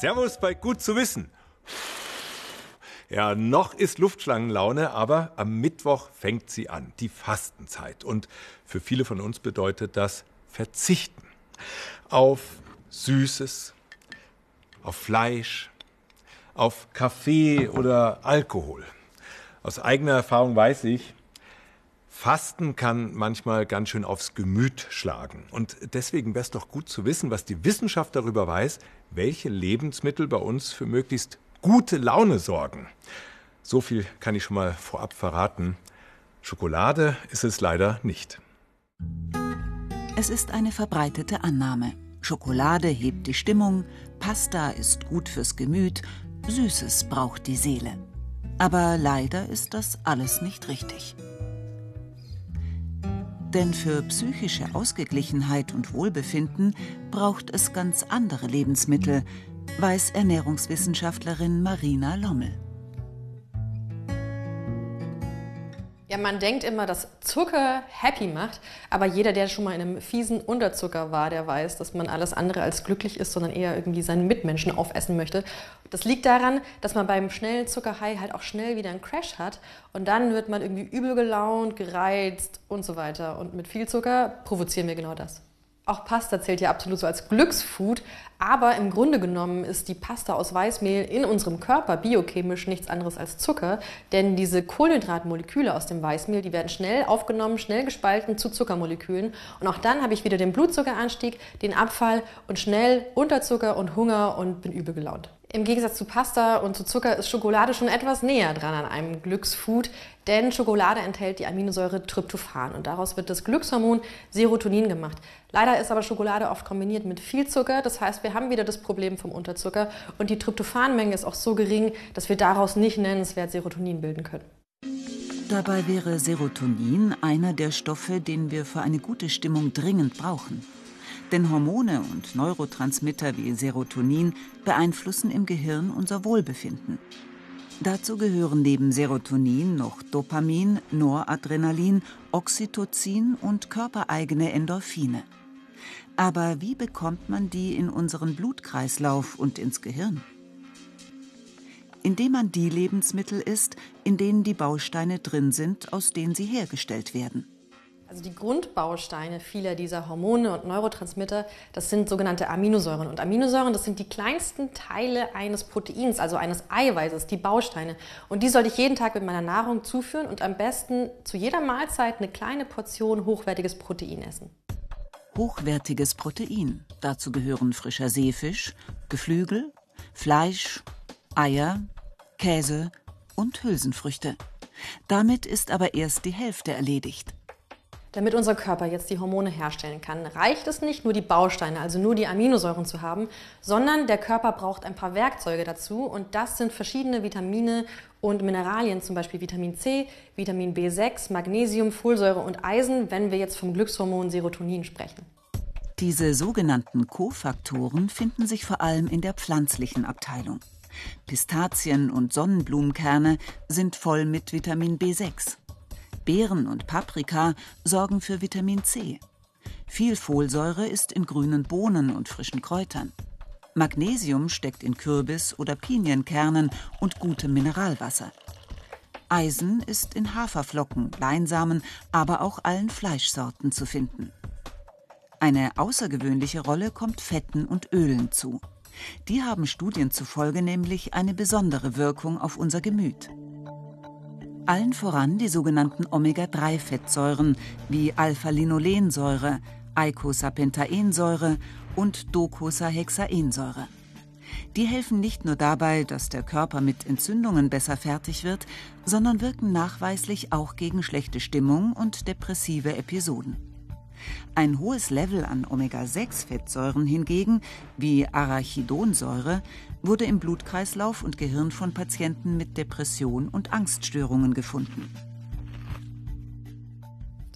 Servus bei Gut zu wissen. Ja, noch ist Luftschlangenlaune, aber am Mittwoch fängt sie an, die Fastenzeit. Und für viele von uns bedeutet das Verzichten auf Süßes, auf Fleisch, auf Kaffee oder Alkohol. Aus eigener Erfahrung weiß ich, Fasten kann manchmal ganz schön aufs Gemüt schlagen. Und deswegen wäre es doch gut zu wissen, was die Wissenschaft darüber weiß, welche Lebensmittel bei uns für möglichst gute Laune sorgen. So viel kann ich schon mal vorab verraten. Schokolade ist es leider nicht. Es ist eine verbreitete Annahme. Schokolade hebt die Stimmung, Pasta ist gut fürs Gemüt, Süßes braucht die Seele. Aber leider ist das alles nicht richtig. Denn für psychische Ausgeglichenheit und Wohlbefinden braucht es ganz andere Lebensmittel, weiß Ernährungswissenschaftlerin Marina Lommel. Ja, man denkt immer, dass Zucker happy macht, aber jeder, der schon mal in einem fiesen Unterzucker war, der weiß, dass man alles andere als glücklich ist, sondern eher irgendwie seinen Mitmenschen aufessen möchte. Das liegt daran, dass man beim schnellen Zuckerhigh halt auch schnell wieder einen Crash hat und dann wird man irgendwie übel gelaunt, gereizt und so weiter. Und mit viel Zucker provozieren wir genau das. Auch Pasta zählt ja absolut so als Glücksfood, aber im Grunde genommen ist die Pasta aus Weißmehl in unserem Körper biochemisch nichts anderes als Zucker, denn diese Kohlenhydratmoleküle aus dem Weißmehl, die werden schnell aufgenommen, schnell gespalten zu Zuckermolekülen und auch dann habe ich wieder den Blutzuckeranstieg, den Abfall und schnell Unterzucker und Hunger und bin übel gelaunt. Im Gegensatz zu Pasta und zu Zucker ist Schokolade schon etwas näher dran an einem Glücksfood, denn Schokolade enthält die Aminosäure Tryptophan und daraus wird das Glückshormon Serotonin gemacht. Leider ist aber Schokolade oft kombiniert mit viel Zucker, das heißt, wir haben wieder das Problem vom Unterzucker und die Tryptophanmenge ist auch so gering, dass wir daraus nicht nennenswert Serotonin bilden können. Dabei wäre Serotonin einer der Stoffe, den wir für eine gute Stimmung dringend brauchen. Denn Hormone und Neurotransmitter wie Serotonin beeinflussen im Gehirn unser Wohlbefinden. Dazu gehören neben Serotonin noch Dopamin, Noradrenalin, Oxytocin und körpereigene Endorphine. Aber wie bekommt man die in unseren Blutkreislauf und ins Gehirn? Indem man die Lebensmittel isst, in denen die Bausteine drin sind, aus denen sie hergestellt werden. Also die Grundbausteine vieler dieser Hormone und Neurotransmitter, das sind sogenannte Aminosäuren. Und Aminosäuren, das sind die kleinsten Teile eines Proteins, also eines Eiweißes, die Bausteine. Und die sollte ich jeden Tag mit meiner Nahrung zuführen und am besten zu jeder Mahlzeit eine kleine Portion hochwertiges Protein essen. Hochwertiges Protein. Dazu gehören frischer Seefisch, Geflügel, Fleisch, Eier, Käse und Hülsenfrüchte. Damit ist aber erst die Hälfte erledigt. Damit unser Körper jetzt die Hormone herstellen kann, reicht es nicht, nur die Bausteine, also nur die Aminosäuren zu haben, sondern der Körper braucht ein paar Werkzeuge dazu und das sind verschiedene Vitamine und Mineralien, zum Beispiel Vitamin C, Vitamin B6, Magnesium, Folsäure und Eisen, wenn wir jetzt vom Glückshormon Serotonin sprechen. Diese sogenannten Kofaktoren finden sich vor allem in der pflanzlichen Abteilung. Pistazien und Sonnenblumenkerne sind voll mit Vitamin B6. Beeren und Paprika sorgen für Vitamin C. Viel Folsäure ist in grünen Bohnen und frischen Kräutern. Magnesium steckt in Kürbis- oder Pinienkernen und gutem Mineralwasser. Eisen ist in Haferflocken, Leinsamen, aber auch allen Fleischsorten zu finden. Eine außergewöhnliche Rolle kommt Fetten und Ölen zu. Die haben Studien zufolge nämlich eine besondere Wirkung auf unser Gemüt. Allen voran die sogenannten Omega-3-Fettsäuren wie Alpha-Linolensäure, Eicosapentaensäure und Docosahexaensäure. Die helfen nicht nur dabei, dass der Körper mit Entzündungen besser fertig wird, sondern wirken nachweislich auch gegen schlechte Stimmung und depressive Episoden. Ein hohes Level an Omega-6-Fettsäuren hingegen, wie Arachidonsäure, wurde im Blutkreislauf und Gehirn von Patienten mit Depression und Angststörungen gefunden.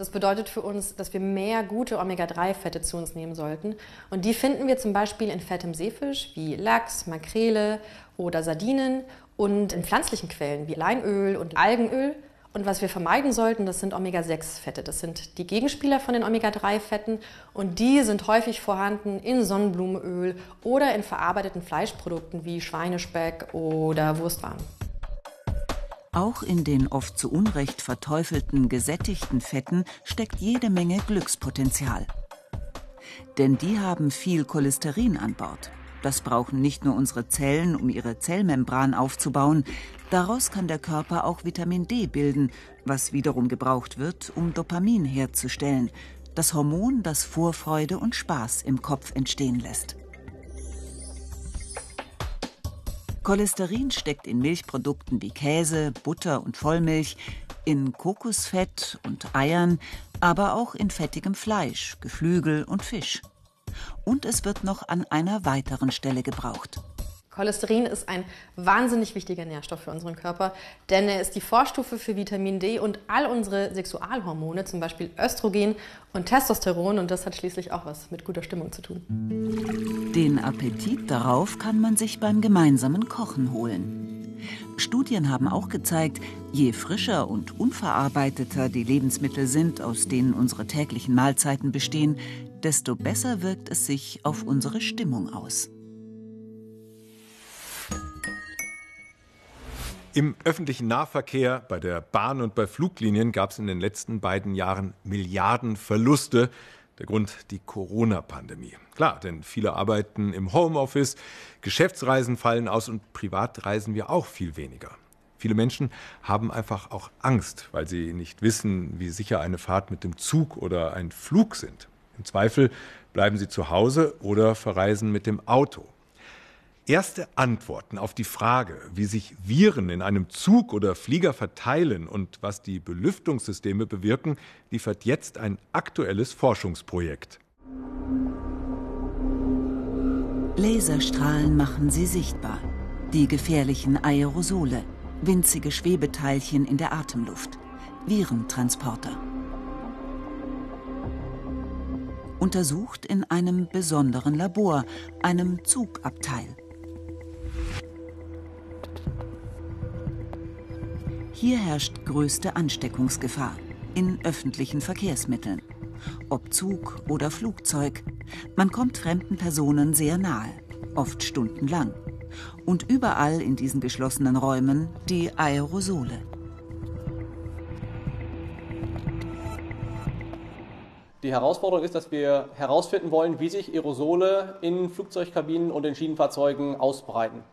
Das bedeutet für uns, dass wir mehr gute Omega-3-Fette zu uns nehmen sollten. Und die finden wir zum Beispiel in fettem Seefisch wie Lachs, Makrele oder Sardinen und in pflanzlichen Quellen wie Leinöl und Algenöl Und was wir vermeiden sollten, das sind Omega-6-Fette. Das sind die Gegenspieler von den Omega-3-Fetten und die sind häufig vorhanden in Sonnenblumenöl oder in verarbeiteten Fleischprodukten wie Schweinespeck oder Wurstwaren. Auch in den oft zu Unrecht verteufelten gesättigten Fetten steckt jede Menge Glückspotenzial. Denn die haben viel Cholesterin an Bord. Das brauchen nicht nur unsere Zellen, um ihre Zellmembran aufzubauen. Daraus kann der Körper auch Vitamin D bilden, was wiederum gebraucht wird, um Dopamin herzustellen, das Hormon, das Vorfreude und Spaß im Kopf entstehen lässt. Cholesterin steckt in Milchprodukten wie Käse, Butter und Vollmilch, in Kokosfett und Eiern, aber auch in fettigem Fleisch, Geflügel und Fisch und es wird noch an einer weiteren Stelle gebraucht. Cholesterin ist ein wahnsinnig wichtiger Nährstoff für unseren Körper, denn er ist die Vorstufe für Vitamin D und all unsere Sexualhormone, zum Beispiel Östrogen und Testosteron. Und das hat schließlich auch was mit guter Stimmung zu tun. Den Appetit darauf kann man sich beim gemeinsamen Kochen holen. Studien haben auch gezeigt, je frischer und unverarbeiteter die Lebensmittel sind, aus denen unsere täglichen Mahlzeiten bestehen, desto besser wirkt es sich auf unsere Stimmung aus. Im öffentlichen Nahverkehr, bei der Bahn und bei Fluglinien gab es in den letzten beiden Jahren Milliarden Verluste. Der Grund die Corona-Pandemie. Klar, denn viele arbeiten im Homeoffice, Geschäftsreisen fallen aus und privat reisen wir auch viel weniger. Viele Menschen haben einfach auch Angst, weil sie nicht wissen, wie sicher eine Fahrt mit dem Zug oder ein Flug sind. Im Zweifel bleiben sie zu Hause oder verreisen mit dem Auto. Erste Antworten auf die Frage, wie sich Viren in einem Zug oder Flieger verteilen und was die Belüftungssysteme bewirken, liefert jetzt ein aktuelles Forschungsprojekt. Laserstrahlen machen sie sichtbar. Die gefährlichen Aerosole, winzige Schwebeteilchen in der Atemluft, Virentransporter untersucht in einem besonderen Labor, einem Zugabteil. Hier herrscht größte Ansteckungsgefahr in öffentlichen Verkehrsmitteln. Ob Zug oder Flugzeug, man kommt fremden Personen sehr nahe, oft stundenlang. Und überall in diesen geschlossenen Räumen die Aerosole. Die Herausforderung ist, dass wir herausfinden wollen, wie sich Aerosole in Flugzeugkabinen und in Schienenfahrzeugen ausbreiten.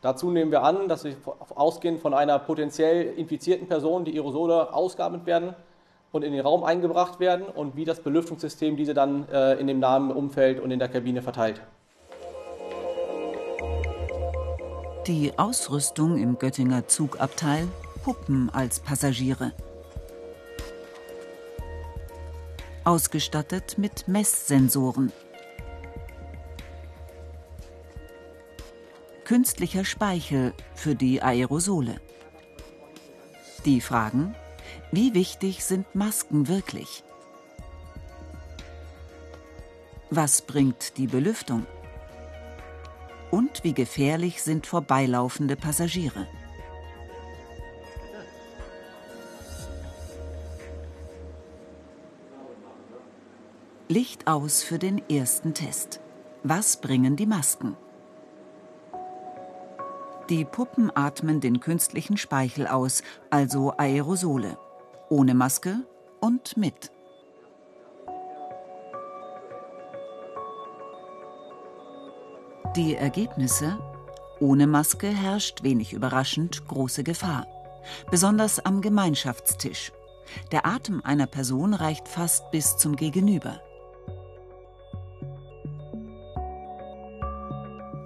Dazu nehmen wir an, dass wir ausgehend von einer potenziell infizierten Person die Aerosole ausgeatmet werden und in den Raum eingebracht werden und wie das Belüftungssystem diese dann äh, in dem nahen Umfeld und in der Kabine verteilt. Die Ausrüstung im Göttinger Zugabteil Puppen als Passagiere. Ausgestattet mit Messsensoren. Künstlicher Speichel für die Aerosole. Die Fragen, wie wichtig sind Masken wirklich? Was bringt die Belüftung? Und wie gefährlich sind vorbeilaufende Passagiere? Licht aus für den ersten Test. Was bringen die Masken? Die Puppen atmen den künstlichen Speichel aus, also Aerosole. Ohne Maske und mit. Die Ergebnisse? Ohne Maske herrscht, wenig überraschend, große Gefahr. Besonders am Gemeinschaftstisch. Der Atem einer Person reicht fast bis zum Gegenüber.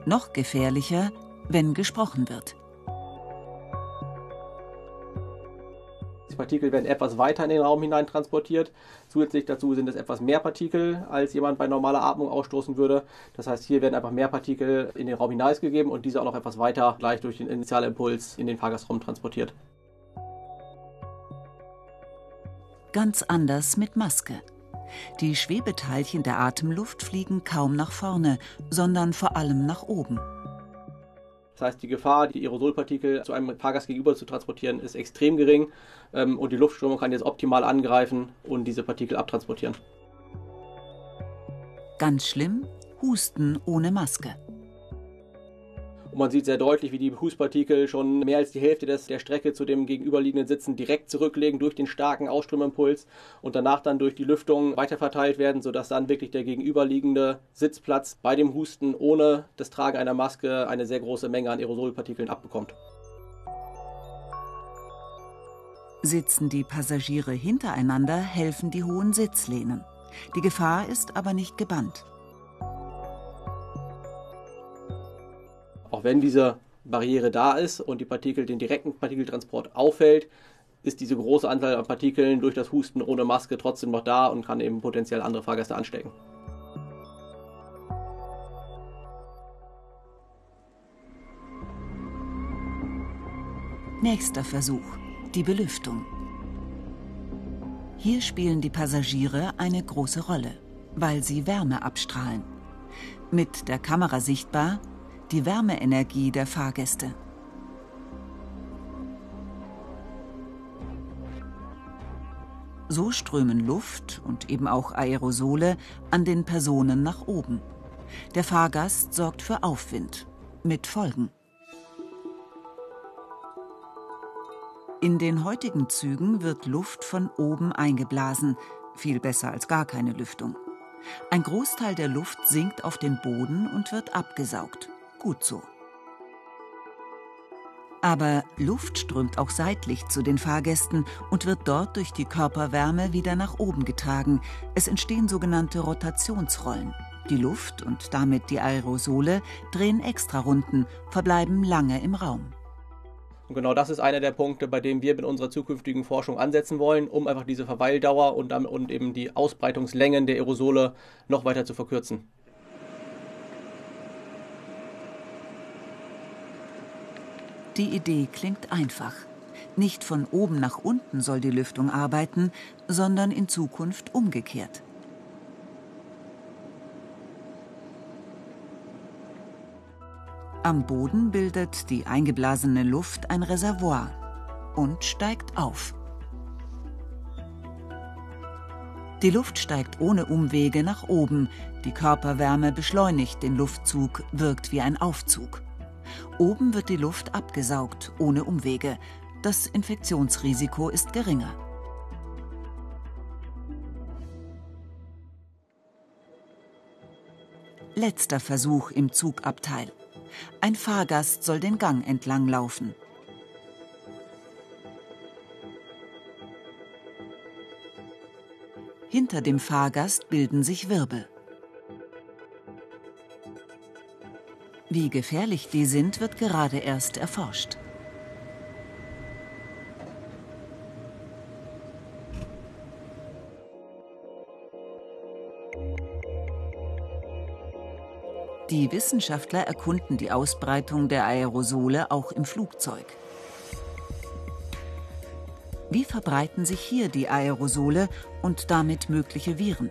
Noch gefährlicher, wenn gesprochen wird. Die Partikel werden etwas weiter in den Raum hinein transportiert. Zusätzlich dazu sind es etwas mehr Partikel, als jemand bei normaler Atmung ausstoßen würde. Das heißt, hier werden einfach mehr Partikel in den Raum hineingegeben und diese auch noch etwas weiter gleich durch den Initialimpuls in den Fahrgastraum transportiert. Ganz anders mit Maske. Die Schwebeteilchen der Atemluft fliegen kaum nach vorne, sondern vor allem nach oben. Das heißt, die Gefahr, die Aerosolpartikel zu einem Fahrgast gegenüber zu transportieren, ist extrem gering ähm, und die Luftströmung kann jetzt optimal angreifen und diese Partikel abtransportieren. Ganz schlimm, Husten ohne Maske. Und man sieht sehr deutlich, wie die Hustpartikel schon mehr als die Hälfte des, der Strecke zu dem gegenüberliegenden Sitzen direkt zurücklegen durch den starken Ausströmimpuls und danach dann durch die Lüftung weiterverteilt werden, sodass dann wirklich der gegenüberliegende Sitzplatz bei dem Husten ohne das Tragen einer Maske eine sehr große Menge an Aerosolpartikeln abbekommt. Sitzen die Passagiere hintereinander, helfen die hohen Sitzlehnen. Die Gefahr ist aber nicht gebannt. Auch wenn diese Barriere da ist und die Partikel den direkten Partikeltransport auffällt, ist diese große Anzahl an Partikeln durch das Husten ohne Maske trotzdem noch da und kann eben potenziell andere Fahrgäste anstecken. Nächster Versuch, die Belüftung. Hier spielen die Passagiere eine große Rolle, weil sie Wärme abstrahlen. Mit der Kamera sichtbar die Wärmeenergie der Fahrgäste. So strömen Luft und eben auch Aerosole an den Personen nach oben. Der Fahrgast sorgt für Aufwind, mit Folgen. In den heutigen Zügen wird Luft von oben eingeblasen, viel besser als gar keine Lüftung. Ein Großteil der Luft sinkt auf den Boden und wird abgesaugt gut so. Aber Luft strömt auch seitlich zu den Fahrgästen und wird dort durch die Körperwärme wieder nach oben getragen. Es entstehen sogenannte Rotationsrollen. Die Luft und damit die Aerosole drehen Extrarunden, verbleiben lange im Raum. Und genau das ist einer der Punkte, bei dem wir mit unserer zukünftigen Forschung ansetzen wollen, um einfach diese Verweildauer und, und eben die Ausbreitungslängen der Aerosole noch weiter zu verkürzen. Die Idee klingt einfach. Nicht von oben nach unten soll die Lüftung arbeiten, sondern in Zukunft umgekehrt. Am Boden bildet die eingeblasene Luft ein Reservoir und steigt auf. Die Luft steigt ohne Umwege nach oben, die Körperwärme beschleunigt den Luftzug, wirkt wie ein Aufzug. Oben wird die Luft abgesaugt, ohne Umwege. Das Infektionsrisiko ist geringer. Letzter Versuch im Zugabteil. Ein Fahrgast soll den Gang entlang laufen. Hinter dem Fahrgast bilden sich Wirbel. Wie gefährlich die sind, wird gerade erst erforscht. Die Wissenschaftler erkunden die Ausbreitung der Aerosole auch im Flugzeug. Wie verbreiten sich hier die Aerosole und damit mögliche Viren?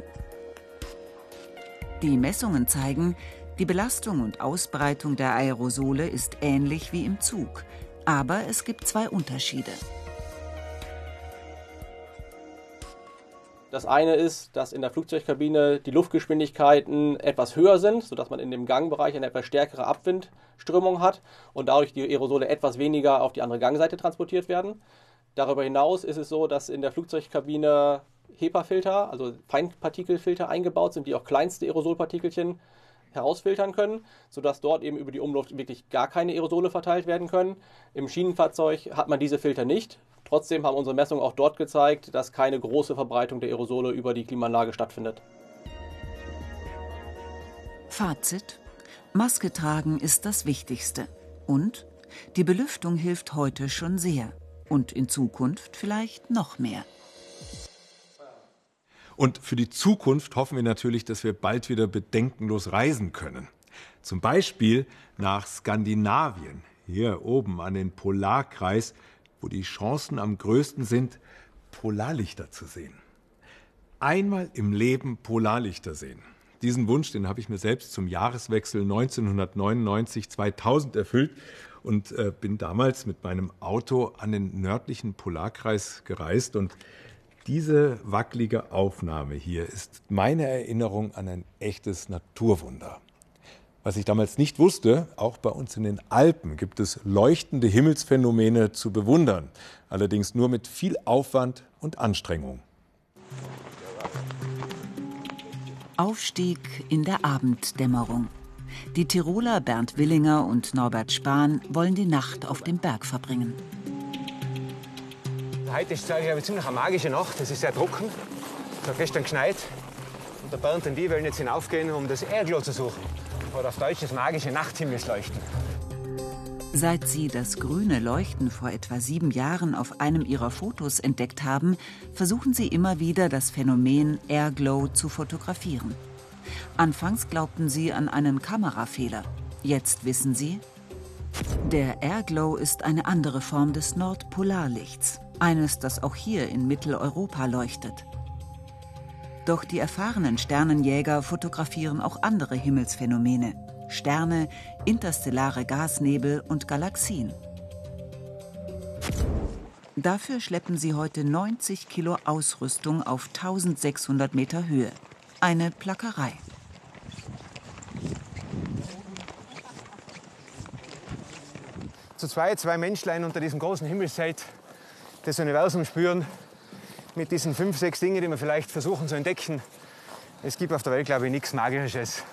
Die Messungen zeigen, die Belastung und Ausbreitung der Aerosole ist ähnlich wie im Zug, aber es gibt zwei Unterschiede. Das eine ist, dass in der Flugzeugkabine die Luftgeschwindigkeiten etwas höher sind, sodass man in dem Gangbereich eine etwas stärkere Abwindströmung hat und dadurch die Aerosole etwas weniger auf die andere Gangseite transportiert werden. Darüber hinaus ist es so, dass in der Flugzeugkabine HEPA-Filter, also Feinpartikelfilter eingebaut sind, die auch kleinste Aerosolpartikelchen herausfiltern können, sodass dort eben über die Umluft wirklich gar keine Aerosole verteilt werden können. Im Schienenfahrzeug hat man diese Filter nicht. Trotzdem haben unsere Messungen auch dort gezeigt, dass keine große Verbreitung der Aerosole über die Klimaanlage stattfindet. Fazit. Maske tragen ist das Wichtigste. Und die Belüftung hilft heute schon sehr. Und in Zukunft vielleicht noch mehr. Und für die Zukunft hoffen wir natürlich, dass wir bald wieder bedenkenlos reisen können. Zum Beispiel nach Skandinavien, hier oben an den Polarkreis, wo die Chancen am größten sind, Polarlichter zu sehen. Einmal im Leben Polarlichter sehen. diesen Wunsch, den habe ich mir selbst zum Jahreswechsel 1999-2000 erfüllt und äh, bin damals mit meinem Auto an den nördlichen Polarkreis gereist und diese wackelige Aufnahme hier ist meine Erinnerung an ein echtes Naturwunder. Was ich damals nicht wusste, auch bei uns in den Alpen gibt es leuchtende Himmelsphänomene zu bewundern, allerdings nur mit viel Aufwand und Anstrengung. Aufstieg in der Abenddämmerung. Die Tiroler Bernd Willinger und Norbert Spahn wollen die Nacht auf dem Berg verbringen. Heute ist ziemlich eine magische Nacht. Es ist sehr trocken. Es hat gestern geschneit. Und der Bernd und die wollen jetzt hinaufgehen, um das Erdglow zu suchen. Oder auf Deutsch das magische Nachthimmelsleuchten. Seit sie das grüne Leuchten vor etwa sieben Jahren auf einem ihrer Fotos entdeckt haben, versuchen sie immer wieder, das Phänomen Airglow zu fotografieren. Anfangs glaubten sie an einen Kamerafehler. Jetzt wissen sie, der Airglow ist eine andere Form des Nordpolarlichts eines, das auch hier in Mitteleuropa leuchtet. Doch die erfahrenen Sternenjäger fotografieren auch andere Himmelsphänomene, Sterne, interstellare Gasnebel und Galaxien. Dafür schleppen sie heute 90 Kilo Ausrüstung auf 1600 Meter Höhe. Eine Plackerei. Zu zwei, zwei Menschlein unter diesem großen Himmelszelt das Universum spüren mit diesen fünf, sechs Dingen, die wir vielleicht versuchen zu entdecken. Es gibt auf der Welt, glaube ich, nichts Magisches.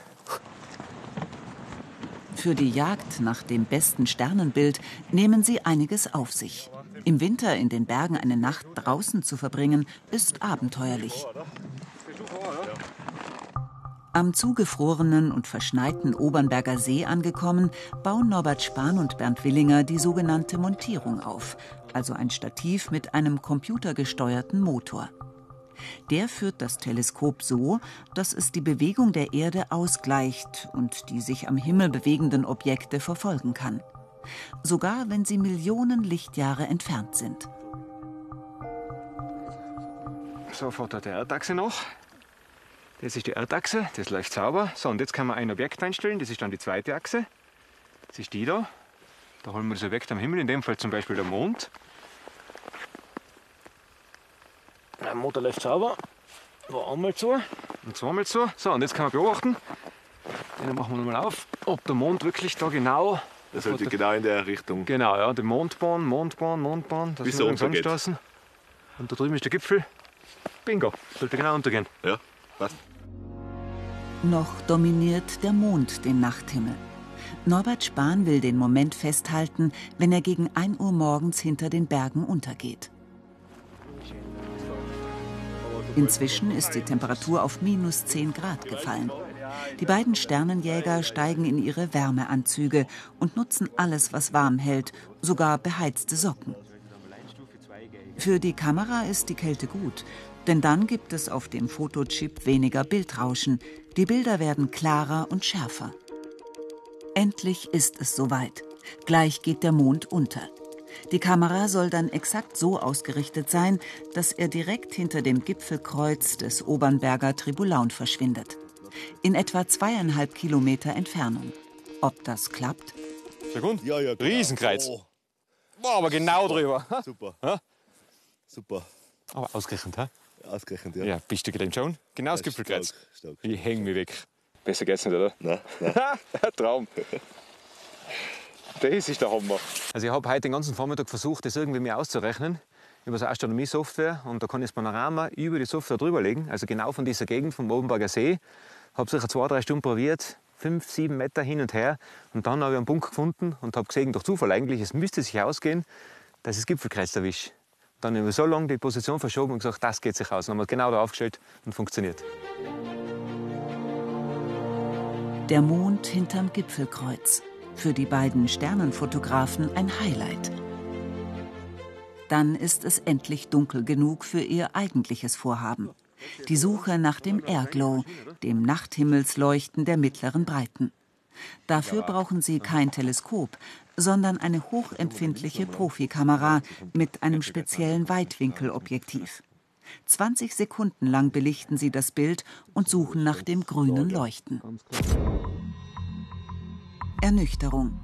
Für die Jagd nach dem besten Sternenbild nehmen sie einiges auf sich. Im Winter in den Bergen eine Nacht draußen zu verbringen, ist abenteuerlich. Am zugefrorenen und verschneiten Obernberger See angekommen, bauen Norbert Spahn und Bernd Willinger die sogenannte Montierung auf, also ein Stativ mit einem computergesteuerten Motor. Der führt das Teleskop so, dass es die Bewegung der Erde ausgleicht und die sich am Himmel bewegenden Objekte verfolgen kann. Sogar wenn sie Millionen Lichtjahre entfernt sind. So fährt der Erdachse noch. Das ist die Erdachse, das läuft sauber. So, und jetzt kann man ein Objekt einstellen, das ist dann die zweite Achse. Das ist die da. Da holen wir das Objekt am Himmel, in dem Fall zum Beispiel der Mond. Der Motor läuft sauber. War einmal zu und zweimal zu. So, und jetzt kann man beobachten. Den machen wir nochmal auf, ob der Mond wirklich da genau. Das sollte genau in der Richtung. Genau, ja, die Mondbahn, Mondbahn, Mondbahn. Das Bis wir er uns untergeht. Und da drüben ist der Gipfel. Bingo, sollte genau untergehen. Ja, passt. Noch dominiert der Mond den Nachthimmel. Norbert Spahn will den Moment festhalten, wenn er gegen 1 Uhr morgens hinter den Bergen untergeht. Inzwischen ist die Temperatur auf minus 10 Grad gefallen. Die beiden Sternenjäger steigen in ihre Wärmeanzüge und nutzen alles, was warm hält, sogar beheizte Socken. Für die Kamera ist die Kälte gut, denn dann gibt es auf dem Fotochip weniger Bildrauschen. Die Bilder werden klarer und schärfer. Endlich ist es soweit. Gleich geht der Mond unter. Die Kamera soll dann exakt so ausgerichtet sein, dass er direkt hinter dem Gipfelkreuz des Obernberger Tribulaun verschwindet. In etwa zweieinhalb Kilometer Entfernung. Ob das klappt? Gut. Ja, ja, genau. Riesenkreuz. Oh, Boah, aber genau drüber. super. Ja? Super. Aber ausgerechnet, hä? Ausgerechnet, ja. Ja, bist du gedacht schon? Genau das Ja, Gipfelkreuz. stark, stark. Ich häng mich weg. Besser geht's nicht, oder? Nein, nein. Ein Traum. Das ist der Hammer. Also ich habe heute den ganzen Vormittag versucht, das irgendwie mir auszurechnen über so Astronomie-Software und da kann ich das Panorama über die Software drüberlegen, also genau von dieser Gegend vom Obenberger See. Habe sicher zwei, drei Stunden probiert, fünf, sieben Meter hin und her und dann habe ich einen Punkt gefunden und habe gesehen, durch Zufall eigentlich, es müsste sich ausgehen, dass ich das Gipfelkreuz erwische. Dann habe ich so lange die Position verschoben und gesagt, das geht sich aus. Dann haben wir es genau da aufgestellt und funktioniert. Der Mond hinterm Gipfelkreuz. Für die beiden Sternenfotografen ein Highlight. Dann ist es endlich dunkel genug für ihr eigentliches Vorhaben. Die Suche nach dem Airglow, dem Nachthimmelsleuchten der mittleren Breiten. Dafür brauchen sie kein Teleskop, sondern eine hochempfindliche Profikamera mit einem speziellen Weitwinkelobjektiv. 20 Sekunden lang belichten sie das Bild und suchen nach dem grünen Leuchten. Ernüchterung.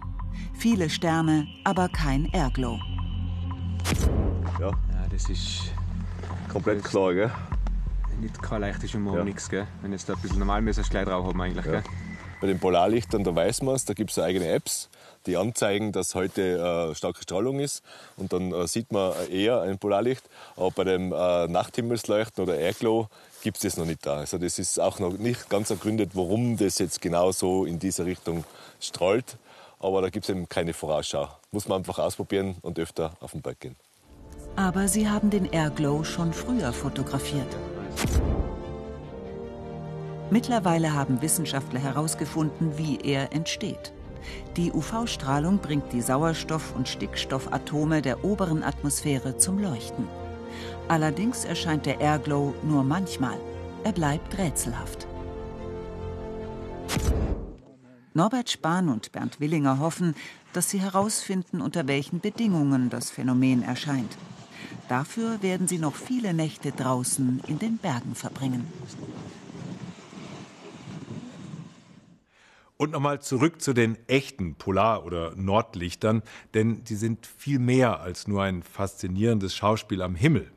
Viele Sterne, aber kein Airglow. Ja, Ja, das ist komplett klar, gell? nicht kein leichtes um Ja. nichts, gell? Wenn jetzt da ein bisschen normal müsste, gleich drauf haben eigentlich, Ja. gell? Bei den Polarlichtern, da weiß man es, da gibt es eigene Apps, die anzeigen, dass heute äh, starke Strahlung ist. Und dann äh, sieht man eher ein Polarlicht. Aber bei dem äh, Nachthimmelsleuchten oder Airglow gibt es das noch nicht da. Also das ist auch noch nicht ganz ergründet, warum das jetzt genau so in diese Richtung strahlt. Aber da gibt es eben keine Vorausschau. Muss man einfach ausprobieren und öfter auf den Berg gehen. Aber sie haben den Airglow schon früher fotografiert. Mittlerweile haben Wissenschaftler herausgefunden, wie er entsteht. Die UV-Strahlung bringt die Sauerstoff- und Stickstoffatome der oberen Atmosphäre zum Leuchten. Allerdings erscheint der Airglow nur manchmal. Er bleibt rätselhaft. Norbert Spahn und Bernd Willinger hoffen, dass sie herausfinden, unter welchen Bedingungen das Phänomen erscheint. Dafür werden sie noch viele Nächte draußen in den Bergen verbringen. Und nochmal zurück zu den echten Polar- oder Nordlichtern, denn die sind viel mehr als nur ein faszinierendes Schauspiel am Himmel.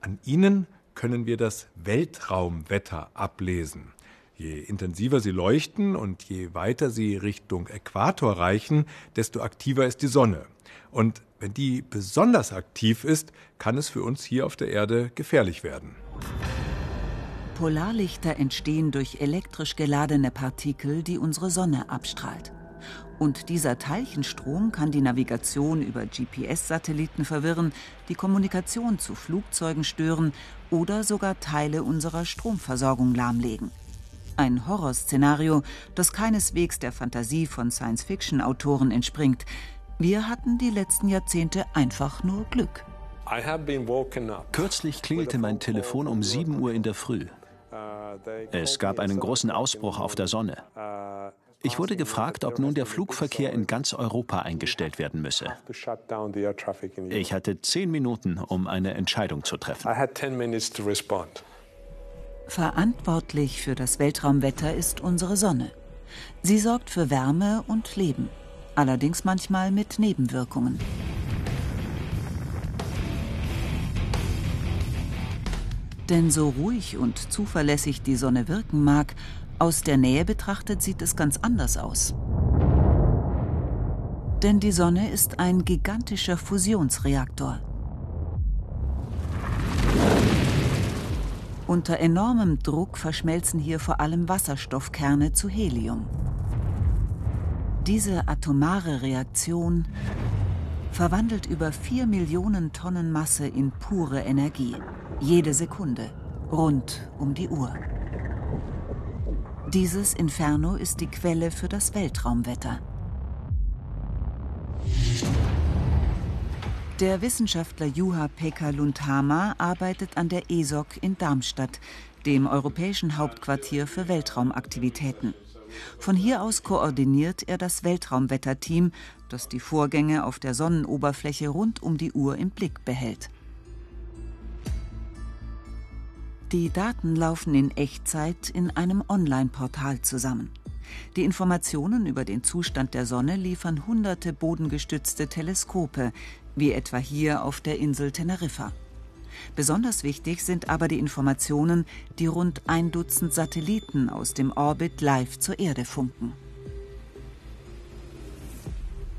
An ihnen können wir das Weltraumwetter ablesen. Je intensiver sie leuchten und je weiter sie Richtung Äquator reichen, desto aktiver ist die Sonne. Und wenn die besonders aktiv ist, kann es für uns hier auf der Erde gefährlich werden. Polarlichter entstehen durch elektrisch geladene Partikel, die unsere Sonne abstrahlt. Und dieser Teilchenstrom kann die Navigation über GPS-Satelliten verwirren, die Kommunikation zu Flugzeugen stören oder sogar Teile unserer Stromversorgung lahmlegen. Ein Horrorszenario, das keineswegs der Fantasie von Science-Fiction-Autoren entspringt. Wir hatten die letzten Jahrzehnte einfach nur Glück. Kürzlich klingelte mein Telefon um 7 Uhr in der Früh. Es gab einen großen Ausbruch auf der Sonne. Ich wurde gefragt, ob nun der Flugverkehr in ganz Europa eingestellt werden müsse. Ich hatte zehn Minuten, um eine Entscheidung zu treffen. Verantwortlich für das Weltraumwetter ist unsere Sonne. Sie sorgt für Wärme und Leben, allerdings manchmal mit Nebenwirkungen. Denn so ruhig und zuverlässig die Sonne wirken mag, aus der Nähe betrachtet sieht es ganz anders aus. Denn die Sonne ist ein gigantischer Fusionsreaktor. Unter enormem Druck verschmelzen hier vor allem Wasserstoffkerne zu Helium. Diese atomare Reaktion verwandelt über 4 Millionen Tonnen Masse in pure Energie. Jede Sekunde, rund um die Uhr. Dieses Inferno ist die Quelle für das Weltraumwetter. Der Wissenschaftler Juha-Pekka Lundhama arbeitet an der ESOC in Darmstadt, dem europäischen Hauptquartier für Weltraumaktivitäten. Von hier aus koordiniert er das Weltraumwetterteam, das die Vorgänge auf der Sonnenoberfläche rund um die Uhr im Blick behält. Die Daten laufen in Echtzeit in einem Online-Portal zusammen. Die Informationen über den Zustand der Sonne liefern hunderte bodengestützte Teleskope, wie etwa hier auf der Insel Teneriffa. Besonders wichtig sind aber die Informationen, die rund ein Dutzend Satelliten aus dem Orbit live zur Erde funken.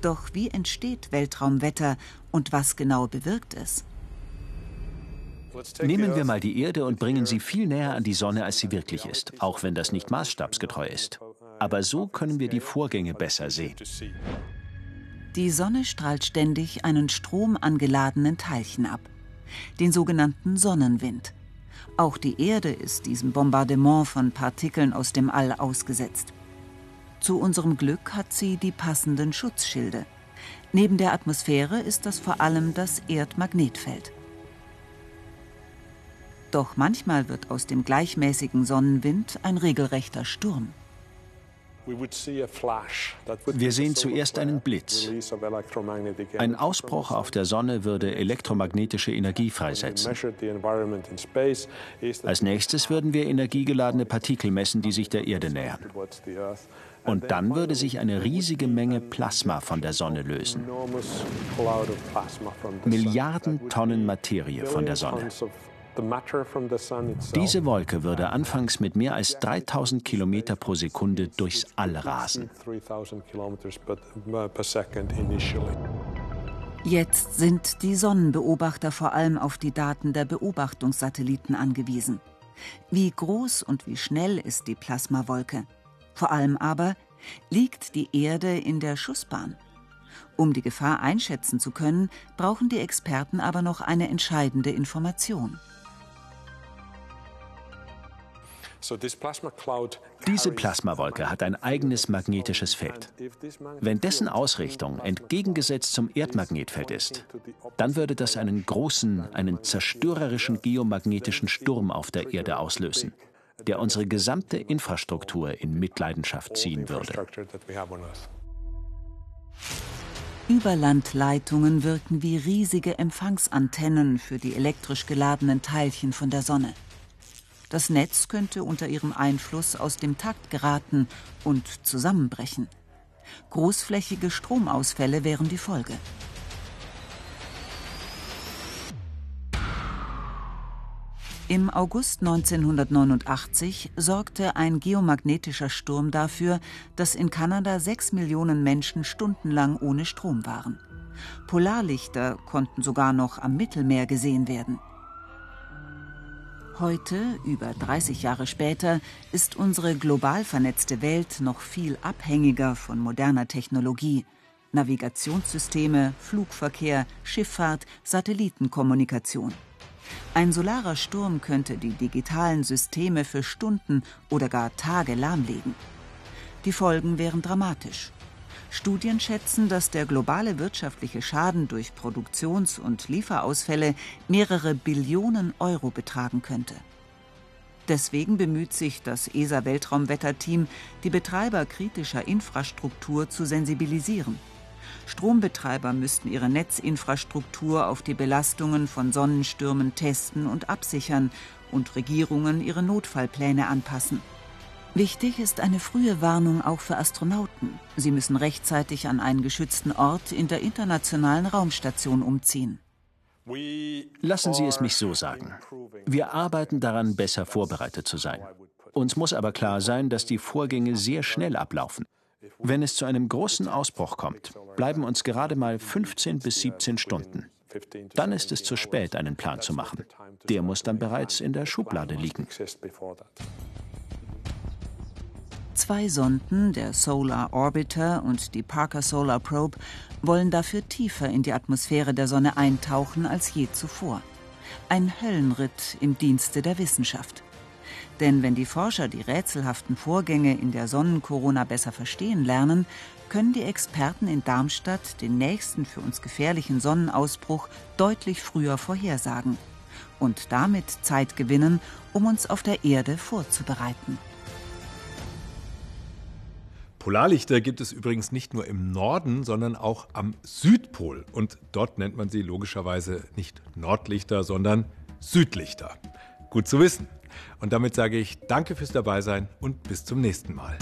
Doch wie entsteht Weltraumwetter und was genau bewirkt es? Nehmen wir mal die Erde und bringen sie viel näher an die Sonne, als sie wirklich ist, auch wenn das nicht maßstabsgetreu ist. Aber so können wir die Vorgänge besser sehen. Die Sonne strahlt ständig einen stromangeladenen Teilchen ab, den sogenannten Sonnenwind. Auch die Erde ist diesem Bombardement von Partikeln aus dem All ausgesetzt. Zu unserem Glück hat sie die passenden Schutzschilde. Neben der Atmosphäre ist das vor allem das Erdmagnetfeld. Doch manchmal wird aus dem gleichmäßigen Sonnenwind ein regelrechter Sturm. Wir sehen zuerst einen Blitz. Ein Ausbruch auf der Sonne würde elektromagnetische Energie freisetzen. Als nächstes würden wir energiegeladene Partikel messen, die sich der Erde nähern. Und dann würde sich eine riesige Menge Plasma von der Sonne lösen. Milliarden Tonnen Materie von der Sonne. Diese Wolke würde anfangs mit mehr als 3000 Kilometer pro Sekunde durchs All rasen. Jetzt sind die Sonnenbeobachter vor allem auf die Daten der Beobachtungssatelliten angewiesen. Wie groß und wie schnell ist die Plasmawolke? Vor allem aber, liegt die Erde in der Schussbahn? Um die Gefahr einschätzen zu können, brauchen die Experten aber noch eine entscheidende Information. Diese Plasmawolke hat ein eigenes magnetisches Feld. Wenn dessen Ausrichtung entgegengesetzt zum Erdmagnetfeld ist, dann würde das einen großen, einen zerstörerischen geomagnetischen Sturm auf der Erde auslösen, der unsere gesamte Infrastruktur in Mitleidenschaft ziehen würde. Überlandleitungen wirken wie riesige Empfangsantennen für die elektrisch geladenen Teilchen von der Sonne. Das Netz könnte unter ihrem Einfluss aus dem Takt geraten und zusammenbrechen. Großflächige Stromausfälle wären die Folge. Im August 1989 sorgte ein geomagnetischer Sturm dafür, dass in Kanada sechs Millionen Menschen stundenlang ohne Strom waren. Polarlichter konnten sogar noch am Mittelmeer gesehen werden. Heute, über 30 Jahre später, ist unsere global vernetzte Welt noch viel abhängiger von moderner Technologie. Navigationssysteme, Flugverkehr, Schifffahrt, Satellitenkommunikation. Ein solarer Sturm könnte die digitalen Systeme für Stunden oder gar Tage lahmlegen. Die Folgen wären dramatisch. Studien schätzen, dass der globale wirtschaftliche Schaden durch Produktions- und Lieferausfälle mehrere Billionen Euro betragen könnte. Deswegen bemüht sich das ESA-Weltraumwetterteam, die Betreiber kritischer Infrastruktur zu sensibilisieren. Strombetreiber müssten ihre Netzinfrastruktur auf die Belastungen von Sonnenstürmen testen und absichern und Regierungen ihre Notfallpläne anpassen. Wichtig ist eine frühe Warnung auch für Astronauten. Sie müssen rechtzeitig an einen geschützten Ort in der internationalen Raumstation umziehen. Lassen Sie es mich so sagen. Wir arbeiten daran, besser vorbereitet zu sein. Uns muss aber klar sein, dass die Vorgänge sehr schnell ablaufen. Wenn es zu einem großen Ausbruch kommt, bleiben uns gerade mal 15 bis 17 Stunden. Dann ist es zu spät, einen Plan zu machen. Der muss dann bereits in der Schublade liegen. Zwei Sonden, der Solar Orbiter und die Parker Solar Probe, wollen dafür tiefer in die Atmosphäre der Sonne eintauchen als je zuvor. Ein Höllenritt im Dienste der Wissenschaft. Denn wenn die Forscher die rätselhaften Vorgänge in der Sonnenkorona besser verstehen lernen, können die Experten in Darmstadt den nächsten für uns gefährlichen Sonnenausbruch deutlich früher vorhersagen und damit Zeit gewinnen, um uns auf der Erde vorzubereiten. Polarlichter gibt es übrigens nicht nur im Norden, sondern auch am Südpol. Und dort nennt man sie logischerweise nicht Nordlichter, sondern Südlichter. Gut zu wissen. Und damit sage ich danke fürs Dabeisein und bis zum nächsten Mal.